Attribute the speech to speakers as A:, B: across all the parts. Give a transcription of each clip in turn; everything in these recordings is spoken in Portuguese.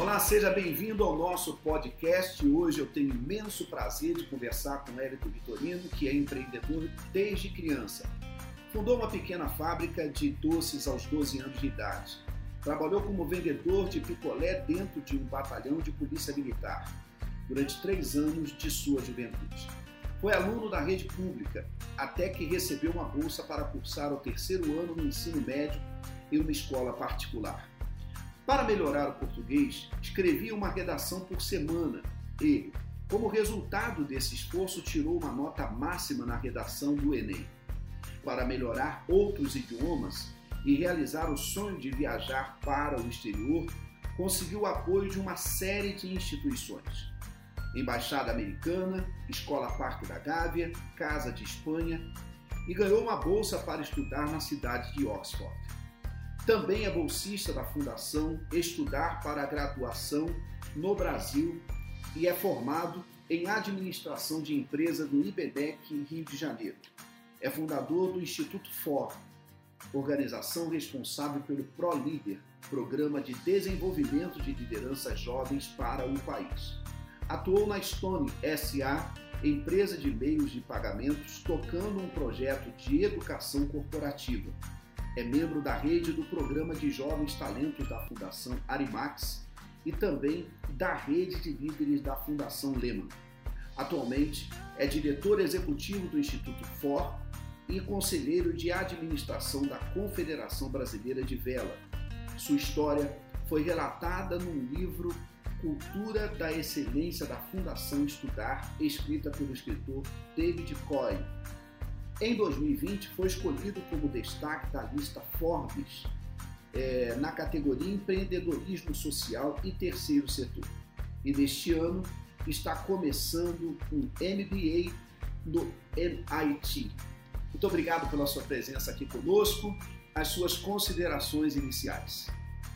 A: Olá, seja bem-vindo ao nosso podcast. Hoje eu tenho imenso prazer de conversar com Érico Vitorino, que é empreendedor desde criança. Fundou uma pequena fábrica de doces aos 12 anos de idade. Trabalhou como vendedor de picolé dentro de um batalhão de polícia militar durante três anos de sua juventude. Foi aluno da rede pública até que recebeu uma bolsa para cursar o terceiro ano no ensino médio em uma escola particular. Para melhorar o português, escrevia uma redação por semana e, como resultado desse esforço, tirou uma nota máxima na redação do Enem. Para melhorar outros idiomas e realizar o sonho de viajar para o exterior, conseguiu o apoio de uma série de instituições. Embaixada Americana, Escola Parque da Gávea, Casa de Espanha e ganhou uma bolsa para estudar na cidade de Oxford. Também é bolsista da Fundação Estudar para a Graduação no Brasil e é formado em Administração de Empresas no IBDEC Rio de Janeiro. É fundador do Instituto FOR, organização responsável pelo ProLíder, Programa de Desenvolvimento de Lideranças Jovens para o país. Atuou na Stone SA, empresa de meios de pagamentos, tocando um projeto de educação corporativa é membro da rede do Programa de Jovens Talentos da Fundação Arimax e também da rede de líderes da Fundação Lehman. Atualmente é diretor executivo do Instituto FOR e conselheiro de administração da Confederação Brasileira de Vela. Sua história foi relatada num livro Cultura da Excelência da Fundação Estudar, escrita pelo escritor David Coy, em 2020, foi escolhido como destaque da lista Forbes é, na categoria Empreendedorismo Social e Terceiro Setor. E neste ano está começando um MBA no MIT. Muito obrigado pela sua presença aqui conosco. As suas considerações iniciais.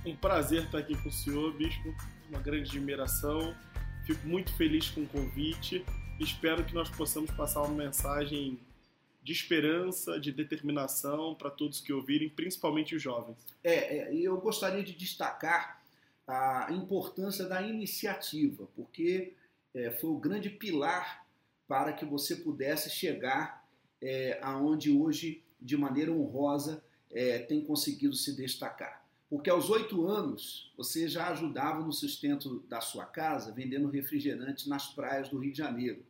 B: Um prazer estar aqui com o senhor, Bispo. Uma grande admiração. Fico muito feliz com o convite. Espero que nós possamos passar uma mensagem de esperança, de determinação para todos que ouvirem, principalmente os jovens.
A: É, é, eu gostaria de destacar a importância da iniciativa, porque é, foi o grande pilar para que você pudesse chegar é, aonde hoje, de maneira honrosa, é, tem conseguido se destacar. Porque aos oito anos você já ajudava no sustento da sua casa vendendo refrigerante nas praias do Rio de Janeiro.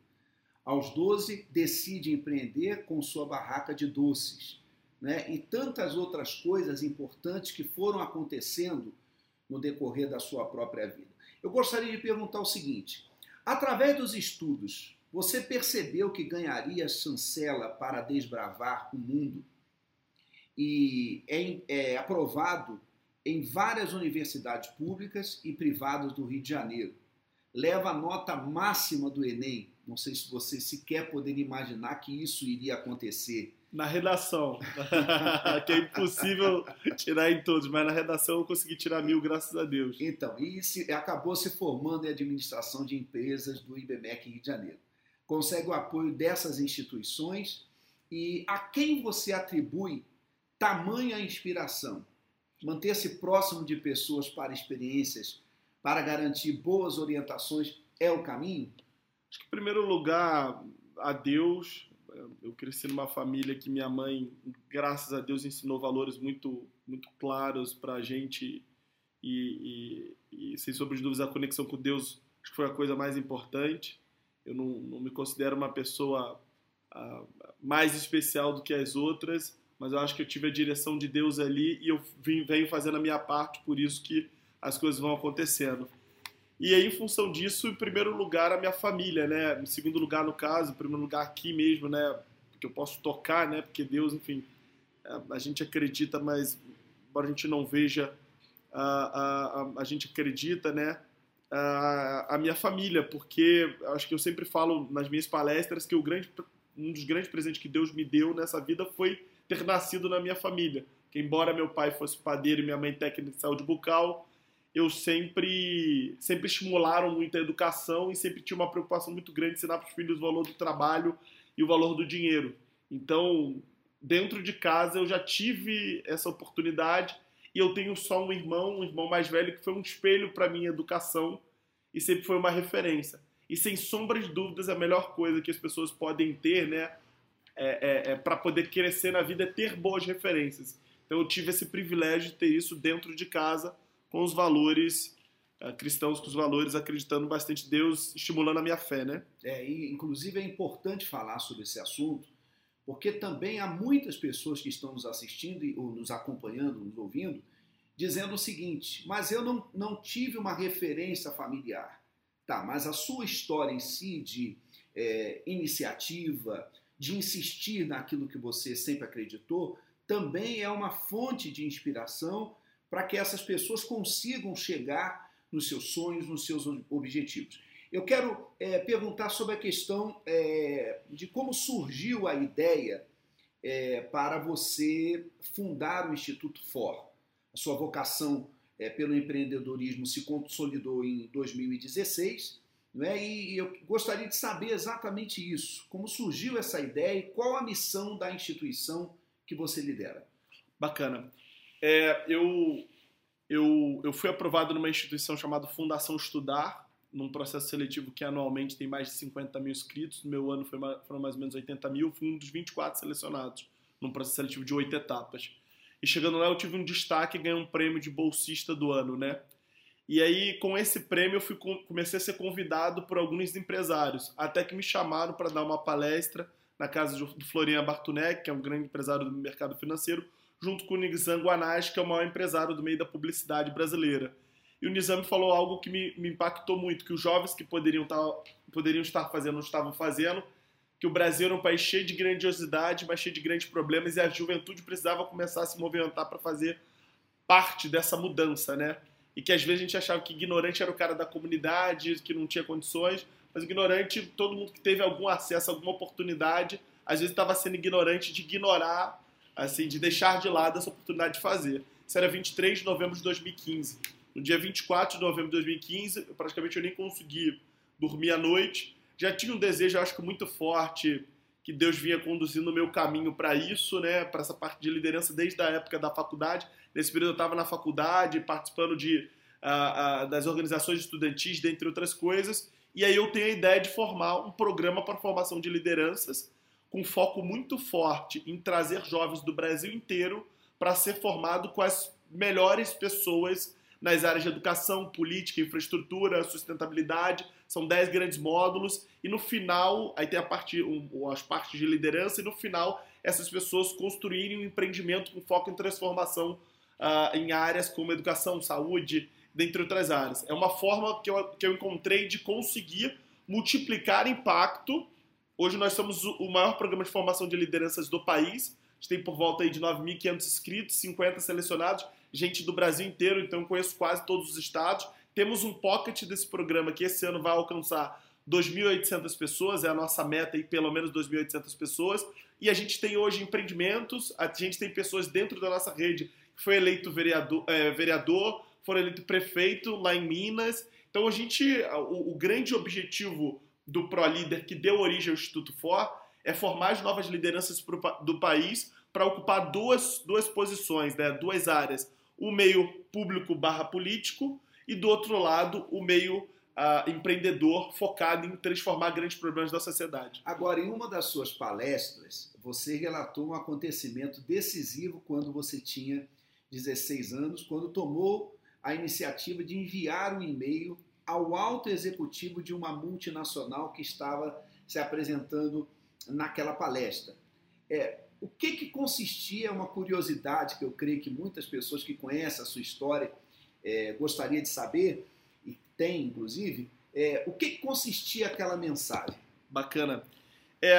A: Aos 12, decide empreender com sua barraca de doces. Né? E tantas outras coisas importantes que foram acontecendo no decorrer da sua própria vida. Eu gostaria de perguntar o seguinte: através dos estudos, você percebeu que ganharia chancela para desbravar o mundo? E é, é aprovado em várias universidades públicas e privadas do Rio de Janeiro. Leva a nota máxima do Enem, não sei se você sequer poderia imaginar que isso iria acontecer.
B: Na redação, que é impossível tirar em todos, mas na redação eu consegui tirar mil, graças a Deus.
A: Então, e se, acabou se formando em administração de empresas do IBMEC Rio de Janeiro. Consegue o apoio dessas instituições e a quem você atribui tamanha inspiração? Manter-se próximo de pessoas para experiências, para garantir boas orientações, é o caminho?
B: Acho que, em primeiro lugar, a Deus. Eu cresci numa família que minha mãe, graças a Deus, ensinou valores muito, muito claros para a gente. E, e, e, sem sombra de dúvidas, a conexão com Deus acho que foi a coisa mais importante. Eu não, não me considero uma pessoa uh, mais especial do que as outras, mas eu acho que eu tive a direção de Deus ali e eu vim, venho fazendo a minha parte, por isso que as coisas vão acontecendo. E aí, em função disso, em primeiro lugar, a minha família, né? Em segundo lugar, no caso, em primeiro lugar, aqui mesmo, né? Que eu posso tocar, né? Porque Deus, enfim, é, a gente acredita, mas embora a gente não veja, a, a, a gente acredita, né? A, a minha família, porque acho que eu sempre falo nas minhas palestras que o grande, um dos grandes presentes que Deus me deu nessa vida foi ter nascido na minha família. Que embora meu pai fosse padeiro e minha mãe técnica de saúde bucal, eu sempre sempre estimularam muito a educação e sempre tinha uma preocupação muito grande em ensinar para os filhos o valor do trabalho e o valor do dinheiro. Então, dentro de casa eu já tive essa oportunidade e eu tenho só um irmão, um irmão mais velho, que foi um espelho para minha educação e sempre foi uma referência. E sem sombra de dúvidas, a melhor coisa que as pessoas podem ter, né, é, é, é para poder crescer na vida é ter boas referências. Então eu tive esse privilégio de ter isso dentro de casa, com os valores uh, cristãos, com os valores acreditando bastante em Deus, estimulando a minha fé, né?
A: É, e inclusive é importante falar sobre esse assunto, porque também há muitas pessoas que estão nos assistindo ou nos acompanhando, nos ouvindo, dizendo o seguinte: mas eu não, não tive uma referência familiar. Tá, mas a sua história em si de é, iniciativa, de insistir naquilo que você sempre acreditou, também é uma fonte de inspiração para que essas pessoas consigam chegar nos seus sonhos, nos seus objetivos. Eu quero é, perguntar sobre a questão é, de como surgiu a ideia é, para você fundar o Instituto For. A sua vocação é, pelo empreendedorismo se consolidou em 2016, não é? e eu gostaria de saber exatamente isso. Como surgiu essa ideia e qual a missão da instituição que você lidera?
B: Bacana. É, eu, eu, eu fui aprovado numa instituição chamada Fundação Estudar, num processo seletivo que anualmente tem mais de 50 mil inscritos. No meu ano foi, foram mais ou menos 80 mil, fui um dos 24 selecionados, num processo seletivo de oito etapas. E chegando lá eu tive um destaque e ganhei um prêmio de bolsista do ano, né? E aí, com esse prêmio, eu fui, comecei a ser convidado por alguns empresários, até que me chamaram para dar uma palestra na casa do Florinha Bartunek, que é um grande empresário do mercado financeiro, junto com o Nizam Guanais, que é o maior empresário do meio da publicidade brasileira. E o Nizam falou algo que me, me impactou muito, que os jovens que poderiam, tá, poderiam estar fazendo não estavam fazendo, que o Brasil era um país cheio de grandiosidade, mas cheio de grandes problemas, e a juventude precisava começar a se movimentar para fazer parte dessa mudança, né? E que às vezes a gente achava que ignorante era o cara da comunidade, que não tinha condições, mas ignorante, todo mundo que teve algum acesso, alguma oportunidade, às vezes estava sendo ignorante de ignorar, assim, de deixar de lado essa oportunidade de fazer. Isso era 23 de novembro de 2015. No dia 24 de novembro de 2015, praticamente eu nem consegui dormir à noite, já tinha um desejo, acho que muito forte, que Deus vinha conduzindo o meu caminho para isso, né, para essa parte de liderança desde a época da faculdade. Nesse período eu estava na faculdade, participando de, uh, uh, das organizações estudantis, dentre outras coisas, e aí eu tenho a ideia de formar um programa para formação de lideranças com foco muito forte em trazer jovens do Brasil inteiro para ser formado com as melhores pessoas nas áreas de educação, política, infraestrutura, sustentabilidade. São 10 grandes módulos e no final, aí tem a parte, um, as partes de liderança e no final essas pessoas construírem um empreendimento com foco em transformação uh, em áreas como educação, saúde, dentre outras áreas. É uma forma que eu, que eu encontrei de conseguir multiplicar impacto. Hoje nós somos o maior programa de formação de lideranças do país. A gente tem por volta aí de 9.500 inscritos, 50 selecionados gente do Brasil inteiro, então conheço quase todos os estados. Temos um pocket desse programa que esse ano vai alcançar 2.800 pessoas, é a nossa meta aí, pelo menos 2.800 pessoas. E a gente tem hoje empreendimentos, a gente tem pessoas dentro da nossa rede que foi eleito vereador, é, vereador foram eleito prefeito lá em Minas. Então a gente, o, o grande objetivo do ProLíder que deu origem ao Instituto For é formar as novas lideranças do país para ocupar duas, duas posições, né, duas áreas o meio público barra político e do outro lado o meio uh, empreendedor focado em transformar grandes problemas da sociedade.
A: Agora, em uma das suas palestras, você relatou um acontecimento decisivo quando você tinha 16 anos, quando tomou a iniciativa de enviar um e-mail ao alto executivo de uma multinacional que estava se apresentando naquela palestra. É, o que, que consistia, uma curiosidade que eu creio que muitas pessoas que conhecem a sua história é, gostaria de saber, e tem inclusive, é, o que, que consistia aquela mensagem?
B: Bacana. É,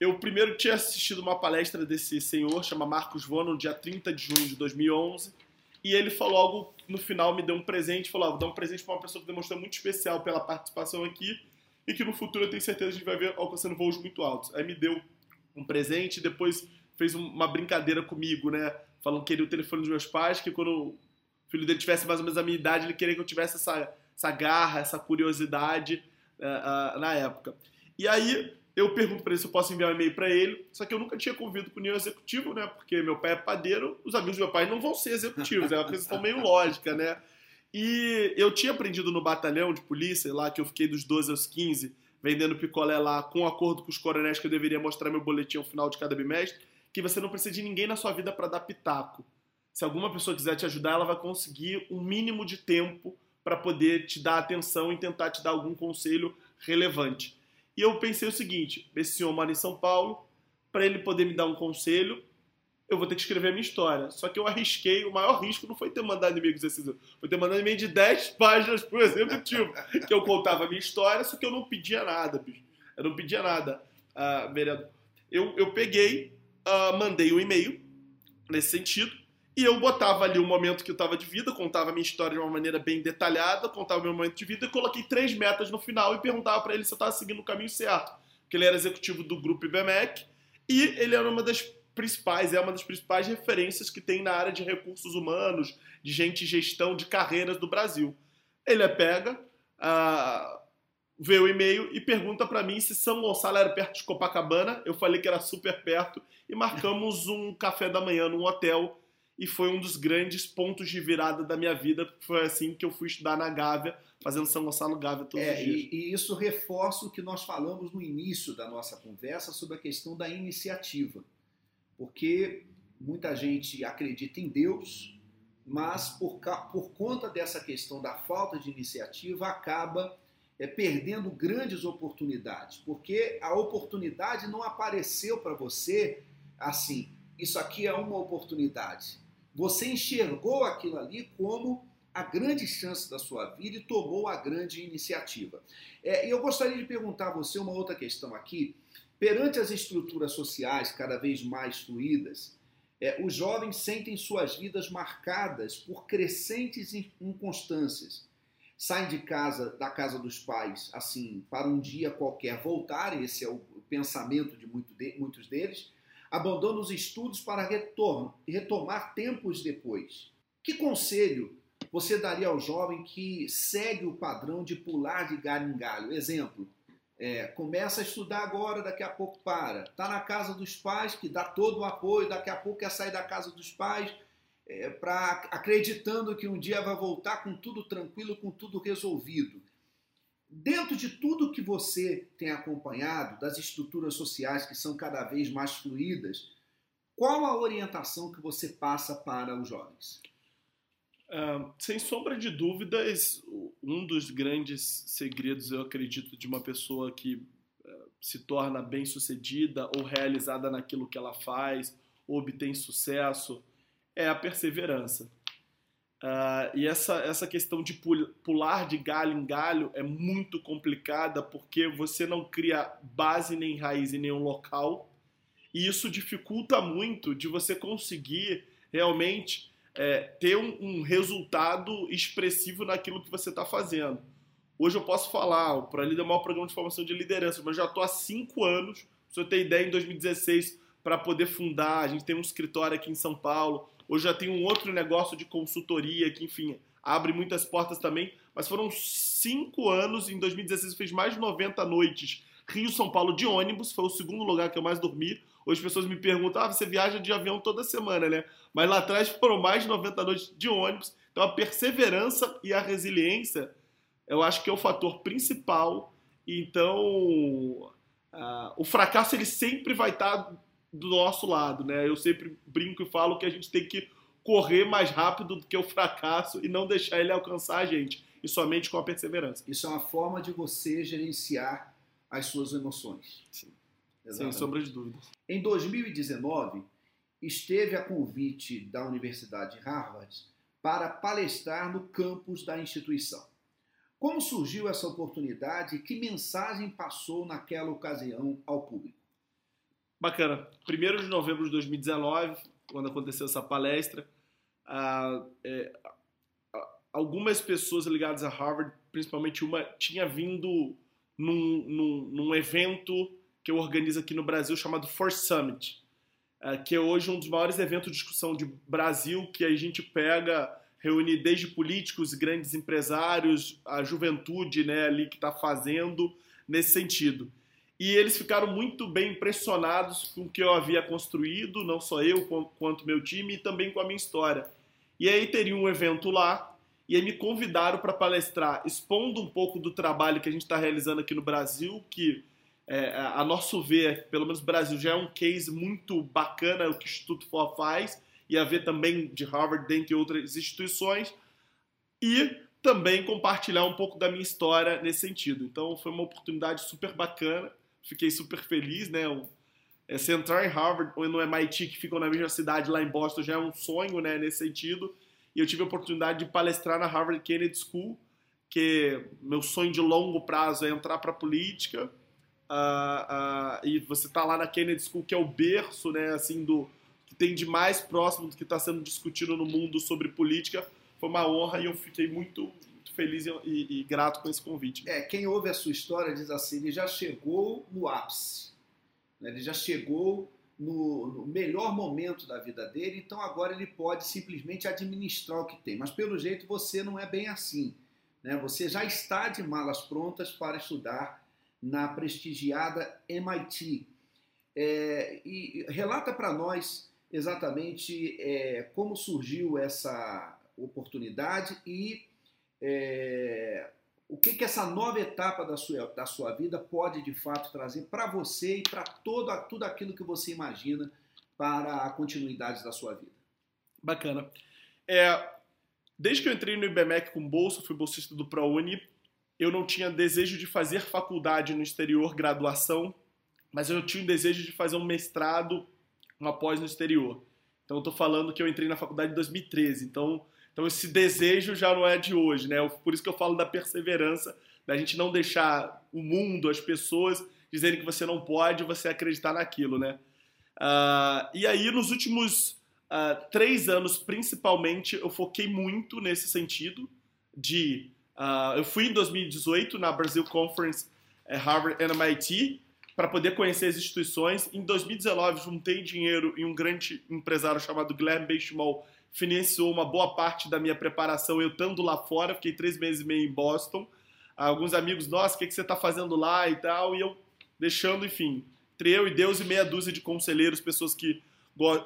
B: eu primeiro tinha assistido uma palestra desse senhor, chama Marcos Vono, no dia 30 de junho de 2011, e ele falou algo, no final me deu um presente, falou, ah, vou dar um presente para uma pessoa que demonstrou muito especial pela participação aqui, e que no futuro eu tenho certeza que a gente vai ver alcançando voos muito altos. Aí me deu um presente, depois fez uma brincadeira comigo, né? Falando que queria o telefone dos meus pais, que quando o filho dele tivesse mais ou menos a minha idade, ele queria que eu tivesse essa, essa garra, essa curiosidade uh, uh, na época. E aí eu pergunto para ele se eu posso enviar um e-mail para ele, só que eu nunca tinha convido com nenhum executivo, né? Porque meu pai é padeiro, os amigos do meu pai não vão ser executivos, é uma questão meio lógica, né? E eu tinha aprendido no batalhão de polícia, lá que eu fiquei dos 12 aos 15, vendendo picolé lá, com acordo com os coronéis que eu deveria mostrar meu boletim ao final de cada bimestre, que você não precisa de ninguém na sua vida para dar pitaco. Se alguma pessoa quiser te ajudar, ela vai conseguir um mínimo de tempo para poder te dar atenção e tentar te dar algum conselho relevante. E eu pensei o seguinte: esse senhor mora em São Paulo, para ele poder me dar um conselho, eu vou ter que escrever a minha história. Só que eu arrisquei, o maior risco não foi ter mandado e-mail esse foi ter mandado e-mail de 10 páginas por executivo, que eu contava a minha história, só que eu não pedia nada, bicho. Eu não pedia nada, uh, vereador. Eu, eu peguei, uh, mandei um e-mail nesse sentido, e eu botava ali o momento que eu estava de vida, contava a minha história de uma maneira bem detalhada, contava o meu momento de vida e coloquei três metas no final e perguntava para ele se eu estava seguindo o caminho certo. Porque ele era executivo do grupo IBMEC e ele era uma das principais, é uma das principais referências que tem na área de recursos humanos, de gente gestão de carreiras do Brasil. Ele é pega, uh, vê o e-mail e pergunta para mim se São Gonçalo era perto de Copacabana. Eu falei que era super perto e marcamos um café da manhã num hotel e foi um dos grandes pontos de virada da minha vida, porque foi assim que eu fui estudar na Gávea, fazendo São Gonçalo Gávea todos
A: é,
B: os dias.
A: E, e, isso reforça o que nós falamos no início da nossa conversa sobre a questão da iniciativa. Porque muita gente acredita em Deus, mas por, por conta dessa questão da falta de iniciativa, acaba é, perdendo grandes oportunidades. Porque a oportunidade não apareceu para você assim, isso aqui é uma oportunidade você enxergou aquilo ali como a grande chance da sua vida e tomou a grande iniciativa. É, e eu gostaria de perguntar a você uma outra questão aqui. Perante as estruturas sociais cada vez mais fluídas, é, os jovens sentem suas vidas marcadas por crescentes inconstâncias. Saem de casa, da casa dos pais, assim, para um dia qualquer voltar, esse é o pensamento de, muito de muitos deles, abandona os estudos para retomar tempos depois. Que conselho você daria ao jovem que segue o padrão de pular de galho em galho? Exemplo, é, começa a estudar agora, daqui a pouco para. Está na casa dos pais, que dá todo o apoio, daqui a pouco quer sair da casa dos pais, é, pra, acreditando que um dia vai voltar com tudo tranquilo, com tudo resolvido. Dentro de tudo que você tem acompanhado, das estruturas sociais que são cada vez mais fluídas, qual a orientação que você passa para os jovens?
B: Uh, sem sombra de dúvidas, um dos grandes segredos, eu acredito, de uma pessoa que uh, se torna bem-sucedida ou realizada naquilo que ela faz, ou obtém sucesso, é a perseverança. Uh, e essa, essa questão de pular de galho em galho é muito complicada porque você não cria base nem raiz em nenhum local e isso dificulta muito de você conseguir realmente é, ter um, um, resultado expressivo naquilo que você está fazendo. Hoje eu posso falar, o ProLida é o maior programa de formação de liderança, mas já estou há cinco anos, se eu ter ideia, em 2016, para poder fundar. A gente tem um escritório aqui em São Paulo, Hoje já tem um outro negócio de consultoria que, enfim, abre muitas portas também. Mas foram cinco anos, em 2016 fez mais de 90 noites Rio-São Paulo de ônibus, foi o segundo lugar que eu mais dormi. Hoje as pessoas me perguntam, ah, você viaja de avião toda semana, né? Mas lá atrás foram mais de 90 noites de ônibus. Então a perseverança e a resiliência, eu acho que é o fator principal. Então, uh, o fracasso ele sempre vai estar do nosso lado, né? Eu sempre brinco e falo que a gente tem que correr mais rápido do que o fracasso e não deixar ele alcançar a gente, e somente com a perseverança.
A: Isso é uma forma de você gerenciar as suas emoções.
B: Sim. Sem sombra de dúvida.
A: Em 2019, esteve a convite da Universidade Harvard para palestrar no campus da instituição. Como surgiu essa oportunidade e que mensagem passou naquela ocasião ao público?
B: Bacana. 1 de novembro de 2019, quando aconteceu essa palestra, é, algumas pessoas ligadas a Harvard, principalmente uma, tinha vindo num, num, num evento que eu organizo aqui no Brasil chamado Force Summit, ah, que é hoje um dos maiores eventos de discussão de Brasil, que a gente pega, reúne desde políticos, grandes empresários, a juventude né, ali que está fazendo nesse sentido. E eles ficaram muito bem impressionados com o que eu havia construído, não só eu, quanto meu time, e também com a minha história. E aí teria um evento lá, e aí me convidaram para palestrar, expondo um pouco do trabalho que a gente está realizando aqui no Brasil, que é, a nosso ver, pelo menos Brasil já é um case muito bacana o que o Instituto For faz, e a ver também de Harvard, dentre outras instituições, e também compartilhar um pouco da minha história nesse sentido. Então foi uma oportunidade super bacana fiquei super feliz, né? É, se entrar em Harvard ou no MIT, que ficam na mesma cidade lá em Boston, já é um sonho, né, nesse sentido. E eu tive a oportunidade de palestrar na Harvard Kennedy School, que meu sonho de longo prazo é entrar para a política. Uh, uh, e você tá lá na Kennedy School, que é o berço, né, assim, do que tem de mais próximo do que está sendo discutido no mundo sobre política. Foi uma honra e eu fiquei muito feliz e, e, grato com esse convite.
A: É, quem ouve a sua história diz assim, ele já chegou no ápice, né? ele já chegou no, no, melhor momento da vida dele, então agora ele pode simplesmente administrar o que tem. Mas pelo jeito você não é bem assim. Né? Você já está de malas prontas para estudar na prestigiada MIT. É, e relata para nós exatamente é, como surgiu essa oportunidade e é, o que, que essa nova etapa da sua, da sua vida pode de fato trazer para você e para tudo aquilo que você imagina para a continuidade da sua vida.
B: Bacana. É, desde que eu entrei no IBMEC com bolsa, fui bolsista do ProUni, eu não tinha desejo de fazer faculdade no exterior, graduação, mas eu tinha o desejo de fazer um mestrado, uma pós no exterior. Então eu estou falando que eu entrei na faculdade em 2013, então então esse desejo já não é de hoje, né? Por isso que eu falo da perseverança, da gente não deixar o mundo, as pessoas dizerem que você não pode, você acreditar naquilo, né? Uh, e aí nos últimos uh, três anos, principalmente, eu foquei muito nesse sentido de uh, eu fui em 2018 na Brasil Conference eh, Harvard and MIT para poder conhecer as instituições. Em 2019 juntei dinheiro em um grande empresário chamado Glenn Benchimol financiou uma boa parte da minha preparação eu estando lá fora, fiquei três meses e meio em Boston. Alguns amigos, nossa, o que, que você está fazendo lá e tal, e eu deixando, enfim, entre eu e Deus e meia dúzia de conselheiros, pessoas que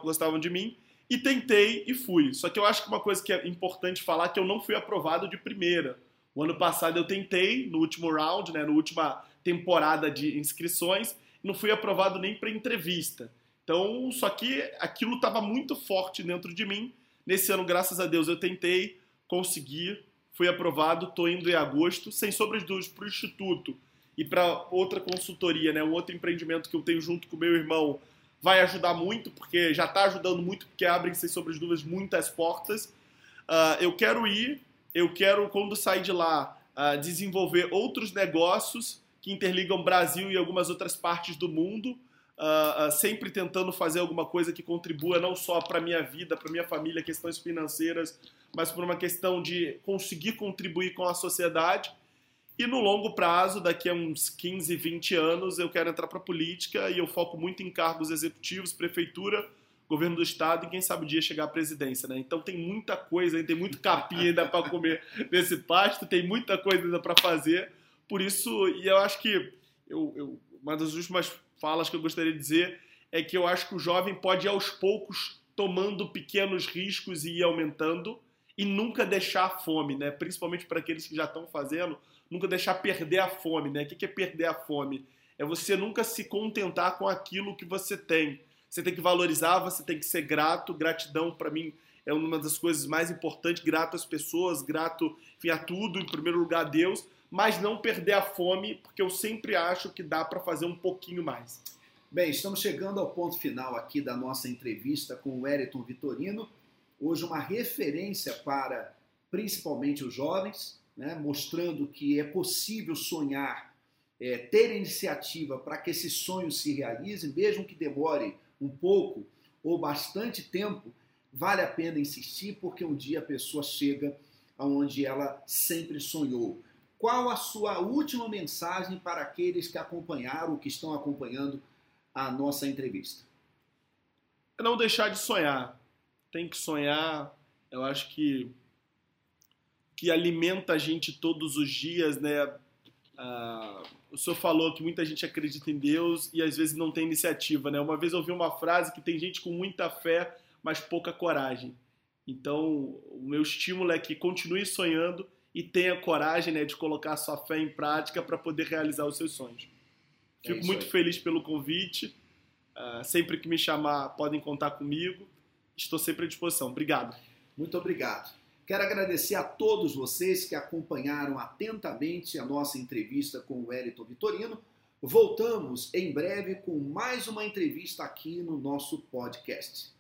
B: gostavam de mim, e tentei e fui. Só que eu acho que uma coisa que é importante falar é que eu não fui aprovado de primeira. O ano passado eu tentei, no último round, né, na última temporada de inscrições, não fui aprovado nem para entrevista. Então, só que aquilo estava muito forte dentro de mim Nesse ano, graças a Deus, eu tentei, consegui, fui aprovado, estou indo em agosto, sem sombras de dúvidas, para o Instituto e para outra consultoria, né, um outro empreendimento que eu tenho junto com meu irmão, vai ajudar muito, porque já está ajudando muito, porque abrem, sem sombras de dúvidas, muitas portas. Uh, eu quero ir, eu quero, quando sair de lá, uh, desenvolver outros negócios que interligam Brasil e algumas outras partes do mundo, uh, uh, sempre tentando fazer alguma coisa que contribua não só para minha vida, para minha família, questões financeiras, mas por uma questão de conseguir contribuir com a sociedade. E no longo prazo, daqui a uns 15, 20 anos, eu quero entrar para a política e eu foco muito em cargos executivos, prefeitura, governo do estado e quem sabe um dia chegar à presidência, né? Então tem muita coisa, tem muito capim ainda para comer nesse pasto, tem muita coisa ainda para fazer. Por isso, e eu acho que eu, eu, uma das últimas falas que eu gostaria de dizer é que eu acho que o jovem pode ir aos poucos tomando pequenos riscos e ir aumentando e nunca deixar a fome, né? Principalmente para aqueles que já estão fazendo, nunca deixar perder a fome, né? O que é perder a fome? É você nunca se contentar com aquilo que você tem. Você tem que valorizar, você tem que ser grato. Gratidão, para mim, é uma das coisas mais importantes. Grato às pessoas, grato enfim, a tudo, em primeiro lugar a Deus mas não perder a fome, porque eu sempre acho que dá para fazer um pouquinho mais.
A: Bem, estamos chegando ao ponto final aqui da nossa entrevista com o Eriton Vitorino. Hoje uma referência para principalmente os jovens, né, mostrando que é possível sonhar, é, ter iniciativa para que esse sonho se realize, mesmo que demore um pouco ou bastante tempo, vale a pena insistir, porque um dia a pessoa chega aonde ela sempre sonhou qual a sua última mensagem para aqueles que acompanharam ou que estão acompanhando a nossa entrevista?
B: É não deixar de sonhar. Tem que sonhar. Eu acho que que alimenta a gente todos os dias, né? Uh, o senhor falou que muita gente acredita em Deus e às vezes não tem iniciativa, né? Uma vez eu ouvi uma frase que tem gente com muita fé, mas pouca coragem. Então, o meu estímulo é que continue sonhando e tenha coragem né, de colocar sua fé em prática para poder realizar os seus sonhos. É Fico muito aí. feliz pelo convite. Uh, sempre que me chamar, podem contar comigo. Estou sempre à disposição. Obrigado.
A: Muito obrigado. Quero agradecer a todos vocês que acompanharam atentamente a nossa entrevista com o Wellington Vitorino. Voltamos em breve com mais uma entrevista aqui no nosso podcast.